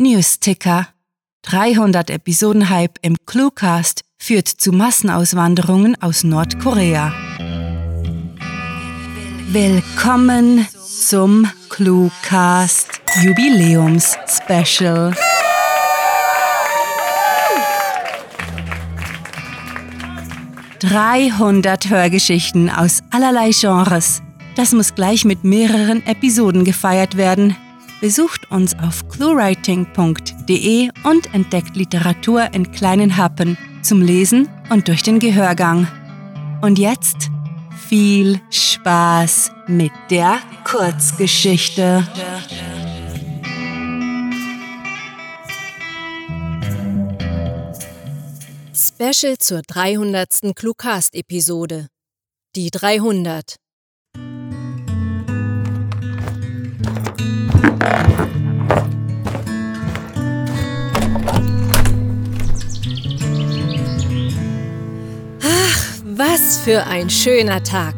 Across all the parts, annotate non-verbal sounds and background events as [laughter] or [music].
Newsticker. 300 Episoden Hype im Cluecast führt zu Massenauswanderungen aus Nordkorea. Willkommen zum Cluecast Jubiläums Special. »300 Hörgeschichten aus allerlei Genres. Das muss gleich mit mehreren Episoden gefeiert werden. Besucht uns auf cluewriting.de und entdeckt Literatur in kleinen Happen zum Lesen und durch den Gehörgang. Und jetzt viel Spaß mit der Kurzgeschichte. Special zur 300. Cluecast-Episode. Die 300. Ach, was für ein schöner Tag!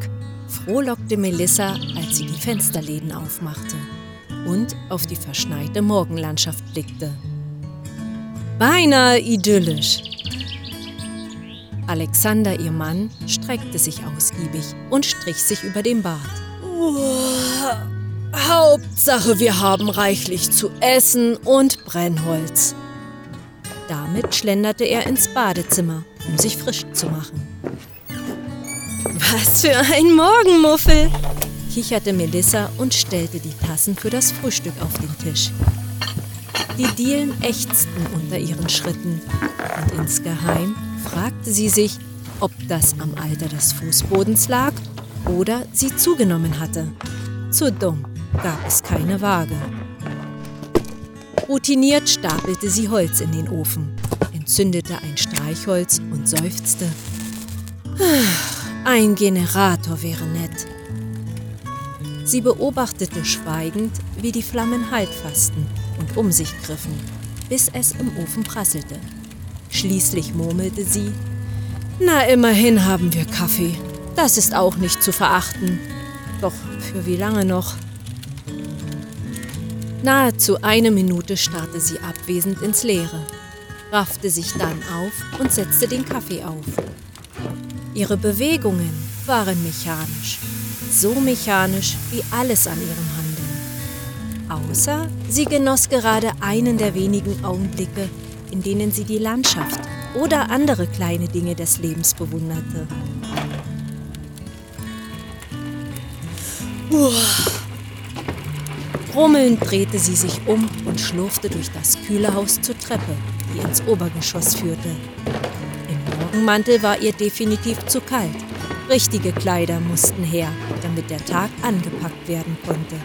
Frohlockte Melissa, als sie die Fensterläden aufmachte und auf die verschneite Morgenlandschaft blickte. Beinahe idyllisch. Alexander, ihr Mann, streckte sich ausgiebig und strich sich über den Bart. Hauptsache, wir haben reichlich zu essen und Brennholz. Damit schlenderte er ins Badezimmer, um sich frisch zu machen. Was für ein Morgenmuffel! kicherte Melissa und stellte die Tassen für das Frühstück auf den Tisch. Die Dielen ächzten unter ihren Schritten und insgeheim fragte sie sich, ob das am Alter des Fußbodens lag oder sie zugenommen hatte. Zu dumm gab es keine Waage. Routiniert stapelte sie Holz in den Ofen, entzündete ein Streichholz und seufzte. Ein Generator wäre nett. Sie beobachtete schweigend, wie die Flammen Halt fassten und um sich griffen, bis es im Ofen prasselte. Schließlich murmelte sie, Na immerhin haben wir Kaffee. Das ist auch nicht zu verachten. Doch für wie lange noch? Nahezu eine Minute starrte sie abwesend ins Leere, raffte sich dann auf und setzte den Kaffee auf. Ihre Bewegungen waren mechanisch, so mechanisch wie alles an ihrem Handeln. Außer sie genoss gerade einen der wenigen Augenblicke, in denen sie die Landschaft oder andere kleine Dinge des Lebens bewunderte. Uah. Rummelnd drehte sie sich um und schlurfte durch das kühle Haus zur Treppe, die ins Obergeschoss führte. Im Morgenmantel war ihr definitiv zu kalt. Richtige Kleider mussten her, damit der Tag angepackt werden konnte.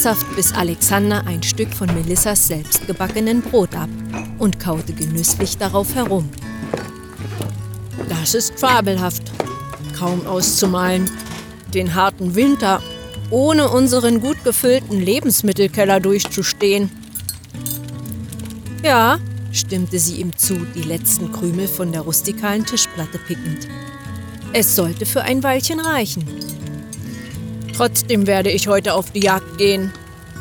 Herzhaft biss Alexander ein Stück von Melissas selbstgebackenen Brot ab und kaute genüsslich darauf herum. Das ist fabelhaft, kaum auszumalen. Den harten Winter ohne unseren gut gefüllten Lebensmittelkeller durchzustehen. Ja, stimmte sie ihm zu, die letzten Krümel von der rustikalen Tischplatte pickend. Es sollte für ein Weilchen reichen. Trotzdem werde ich heute auf die Jagd gehen,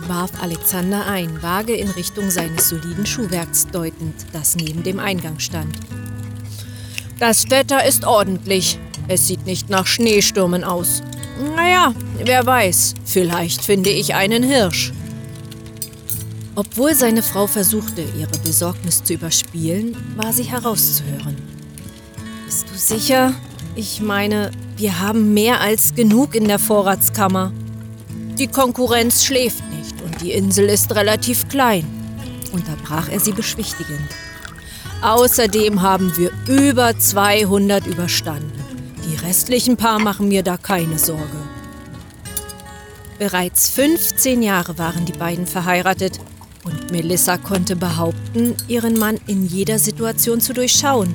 warf Alexander ein, vage in Richtung seines soliden Schuhwerks deutend, das neben dem Eingang stand. Das Wetter ist ordentlich. Es sieht nicht nach Schneestürmen aus. Naja, wer weiß, vielleicht finde ich einen Hirsch. Obwohl seine Frau versuchte, ihre Besorgnis zu überspielen, war sie herauszuhören. Bist du sicher? Ich meine, wir haben mehr als genug in der Vorratskammer. Die Konkurrenz schläft nicht und die Insel ist relativ klein, unterbrach er sie beschwichtigend. Außerdem haben wir über 200 überstanden. Die restlichen paar machen mir da keine Sorge. Bereits 15 Jahre waren die beiden verheiratet Und Melissa konnte behaupten, ihren Mann in jeder Situation zu durchschauen.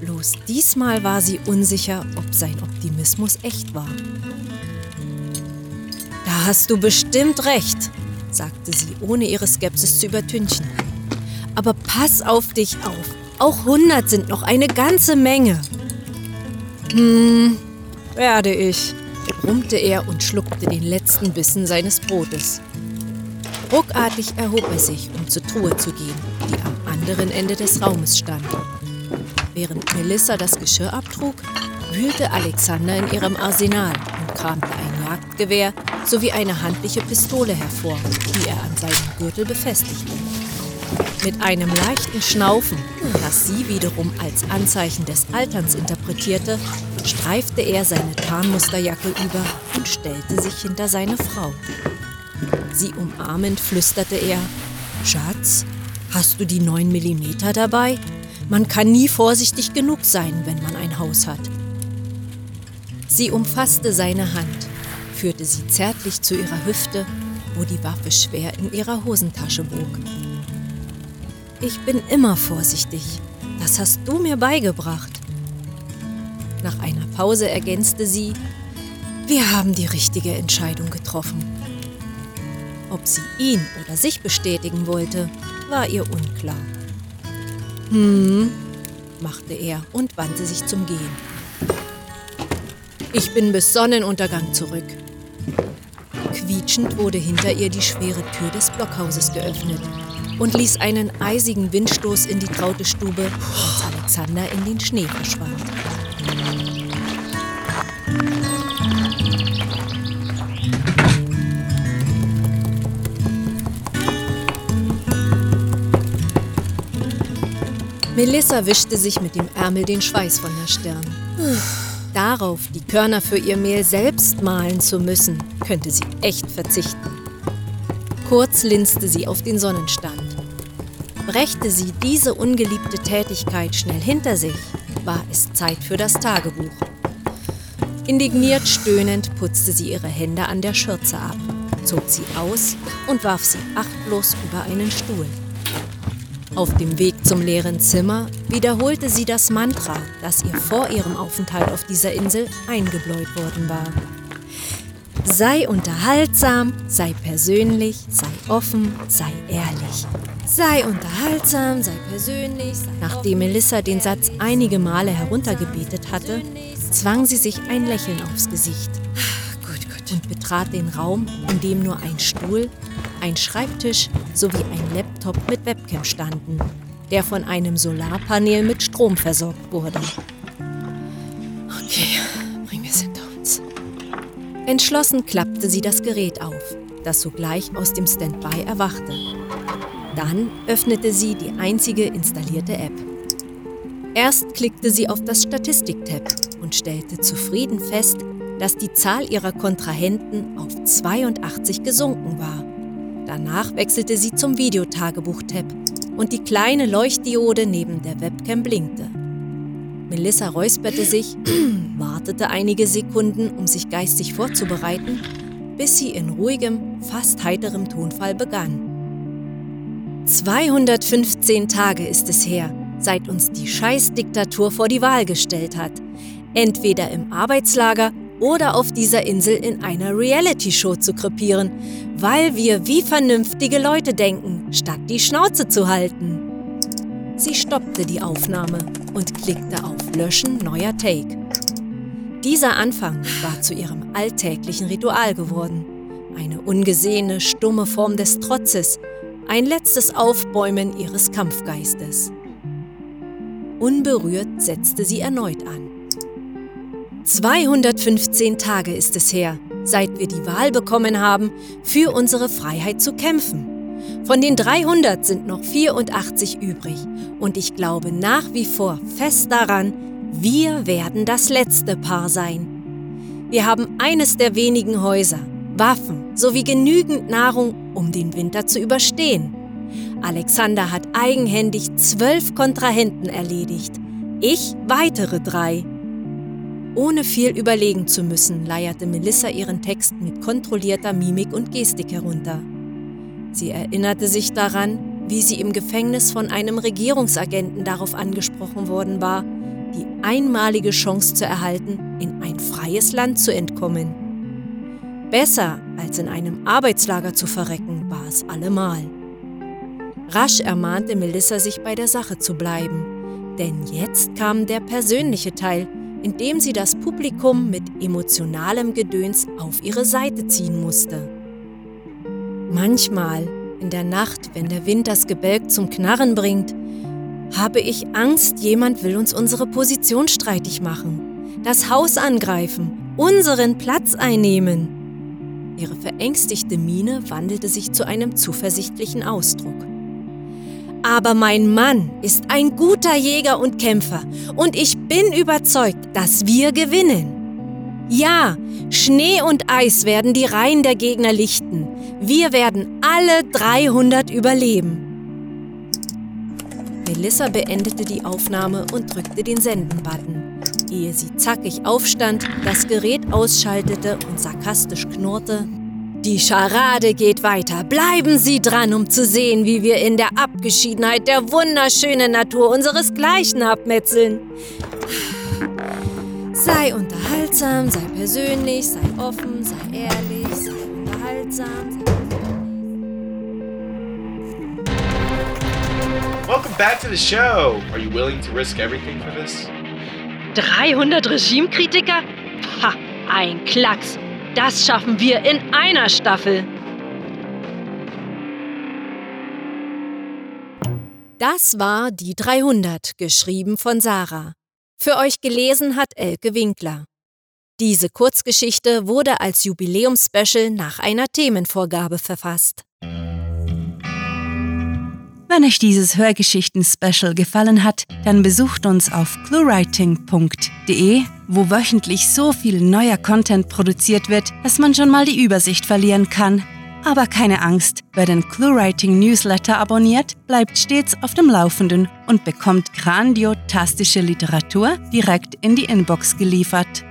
Bloß diesmal war sie unsicher, ob sein Optimismus echt war. Da hast du bestimmt recht, sagte sie, ohne ihre Skepsis zu übertünchen. Aber pass auf dich auf. Auch 100 sind noch eine ganze Menge. Hm, werde ich, brummte er und schluckte den letzten Bissen seines Brotes. Ruckartig erhob er sich, um zur Truhe zu gehen, die am anderen Ende des Raumes stand. Während Melissa das Geschirr abtrug, wühlte Alexander in ihrem Arsenal und kramte ein Jagdgewehr sowie eine handliche Pistole hervor, die er an seinem Gürtel befestigte. Mit einem leichten Schnaufen, das sie wiederum als Anzeichen des Alterns interpretierte, streifte er seine Tarnmusterjacke über und stellte sich hinter seine Frau. Sie umarmend flüsterte er, Schatz, hast du die 9 mm dabei? Man kann nie vorsichtig genug sein, wenn man ein Haus hat. Sie umfasste seine Hand, führte sie zärtlich zu ihrer Hüfte, wo die Waffe schwer in ihrer Hosentasche bog. Ich bin immer vorsichtig. Das hast du mir beigebracht. Nach einer Pause ergänzte sie, wir haben die richtige Entscheidung getroffen. Ob sie ihn oder sich bestätigen wollte, war ihr unklar. Hm, machte er und wandte sich zum Gehen. Ich bin bis Sonnenuntergang zurück. Quietschend wurde hinter ihr die schwere Tür des Blockhauses geöffnet und ließ einen eisigen Windstoß in die traute Stube, als Alexander in den Schnee verschwand. Melissa wischte sich mit dem Ärmel den Schweiß von der Stirn. Darauf, die Körner für ihr Mehl selbst mahlen zu müssen, könnte sie echt verzichten. Kurz linste sie auf den Sonnenstand. Brächte sie diese ungeliebte Tätigkeit schnell hinter sich, war es Zeit für das Tagebuch. Indigniert stöhnend putzte sie ihre Hände an der Schürze ab, zog sie aus und warf sie achtlos über einen Stuhl. Auf dem Weg zum leeren Zimmer wiederholte sie das Mantra, das ihr vor ihrem Aufenthalt auf dieser Insel eingebläut worden war. Sei unterhaltsam, sei persönlich, sei offen, sei ehrlich. Sei unterhaltsam, sei persönlich. Sei Nachdem Melissa den Satz einige Male heruntergebetet hatte, zwang sie sich ein Lächeln aufs Gesicht gut, gut. und betrat den Raum, in dem nur ein Stuhl, ein Schreibtisch sowie ein Laptop mit Webcam standen, der von einem Solarpanel mit Strom versorgt wurde. Okay, bringen wir es hinter uns. Entschlossen klappte sie das Gerät auf, das sogleich aus dem Standby erwachte. Dann öffnete sie die einzige installierte App. Erst klickte sie auf das Statistik-Tab und stellte zufrieden fest, dass die Zahl ihrer Kontrahenten auf 82 gesunken war. Danach wechselte sie zum Videotagebuch-Tab und die kleine Leuchtdiode neben der Webcam blinkte. Melissa räusperte sich, [clears throat] wartete einige Sekunden, um sich geistig vorzubereiten, bis sie in ruhigem, fast heiterem Tonfall begann. 215 Tage ist es her, seit uns die Scheißdiktatur vor die Wahl gestellt hat. Entweder im Arbeitslager oder auf dieser Insel in einer Reality-Show zu krepieren, weil wir wie vernünftige Leute denken, statt die Schnauze zu halten. Sie stoppte die Aufnahme und klickte auf Löschen neuer Take. Dieser Anfang war zu ihrem alltäglichen Ritual geworden. Eine ungesehene, stumme Form des Trotzes, ein letztes Aufbäumen ihres Kampfgeistes. Unberührt setzte sie erneut an. 215 Tage ist es her, seit wir die Wahl bekommen haben, für unsere Freiheit zu kämpfen. Von den 300 sind noch 84 übrig und ich glaube nach wie vor fest daran, wir werden das letzte Paar sein. Wir haben eines der wenigen Häuser, Waffen sowie genügend Nahrung, um den Winter zu überstehen. Alexander hat eigenhändig zwölf Kontrahenten erledigt, ich weitere drei. Ohne viel überlegen zu müssen, leierte Melissa ihren Text mit kontrollierter Mimik und Gestik herunter. Sie erinnerte sich daran, wie sie im Gefängnis von einem Regierungsagenten darauf angesprochen worden war, die einmalige Chance zu erhalten, in ein freies Land zu entkommen. Besser als in einem Arbeitslager zu verrecken, war es allemal. Rasch ermahnte Melissa sich bei der Sache zu bleiben, denn jetzt kam der persönliche Teil, in dem sie das Publikum mit emotionalem Gedöns auf ihre Seite ziehen musste. Manchmal, in der Nacht, wenn der Wind das Gebälk zum Knarren bringt, habe ich Angst, jemand will uns unsere Position streitig machen, das Haus angreifen, unseren Platz einnehmen. Ihre verängstigte Miene wandelte sich zu einem zuversichtlichen Ausdruck. Aber mein Mann ist ein guter Jäger und Kämpfer und ich bin überzeugt, dass wir gewinnen. Ja, Schnee und Eis werden die Reihen der Gegner lichten. Wir werden alle 300 überleben. Melissa beendete die Aufnahme und drückte den Senden-Button, ehe sie zackig aufstand, das Gerät ausschaltete und sarkastisch knurrte. Die Scharade geht weiter. Bleiben Sie dran, um zu sehen, wie wir in der Abgeschiedenheit der wunderschönen Natur unseresgleichen abmetzeln. Sei unterhaltsam, sei persönlich, sei offen, sei ehrlich, sei unterhaltsam. Welcome back to the show. Are you willing to risk everything for this? 300 Regimekritiker? Ha, ein Klacks. Das schaffen wir in einer Staffel. Das war Die 300, geschrieben von Sarah. Für euch gelesen hat Elke Winkler. Diese Kurzgeschichte wurde als Jubiläumspecial nach einer Themenvorgabe verfasst. Wenn euch dieses Hörgeschichten-Special gefallen hat, dann besucht uns auf cluewriting.de, wo wöchentlich so viel neuer Content produziert wird, dass man schon mal die Übersicht verlieren kann. Aber keine Angst, wer den ClueWriting Newsletter abonniert, bleibt stets auf dem Laufenden und bekommt grandiotastische Literatur direkt in die Inbox geliefert.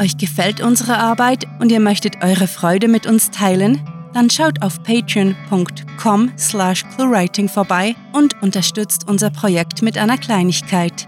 Euch gefällt unsere Arbeit und ihr möchtet eure Freude mit uns teilen? dann schaut auf patreon.com slash cluewriting vorbei und unterstützt unser Projekt mit einer Kleinigkeit.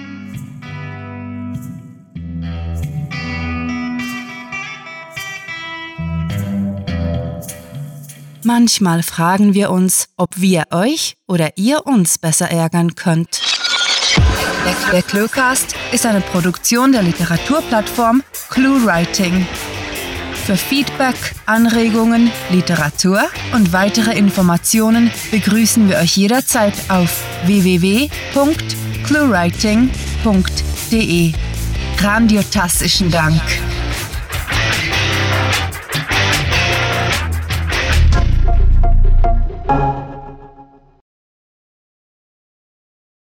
Manchmal fragen wir uns, ob wir euch oder ihr uns besser ärgern könnt. Der Cluecast ist eine Produktion der Literaturplattform ClueWriting. Für Feedback, Anregungen, Literatur und weitere Informationen begrüßen wir euch jederzeit auf www.cluewriting.de. Grandiotastischen Dank.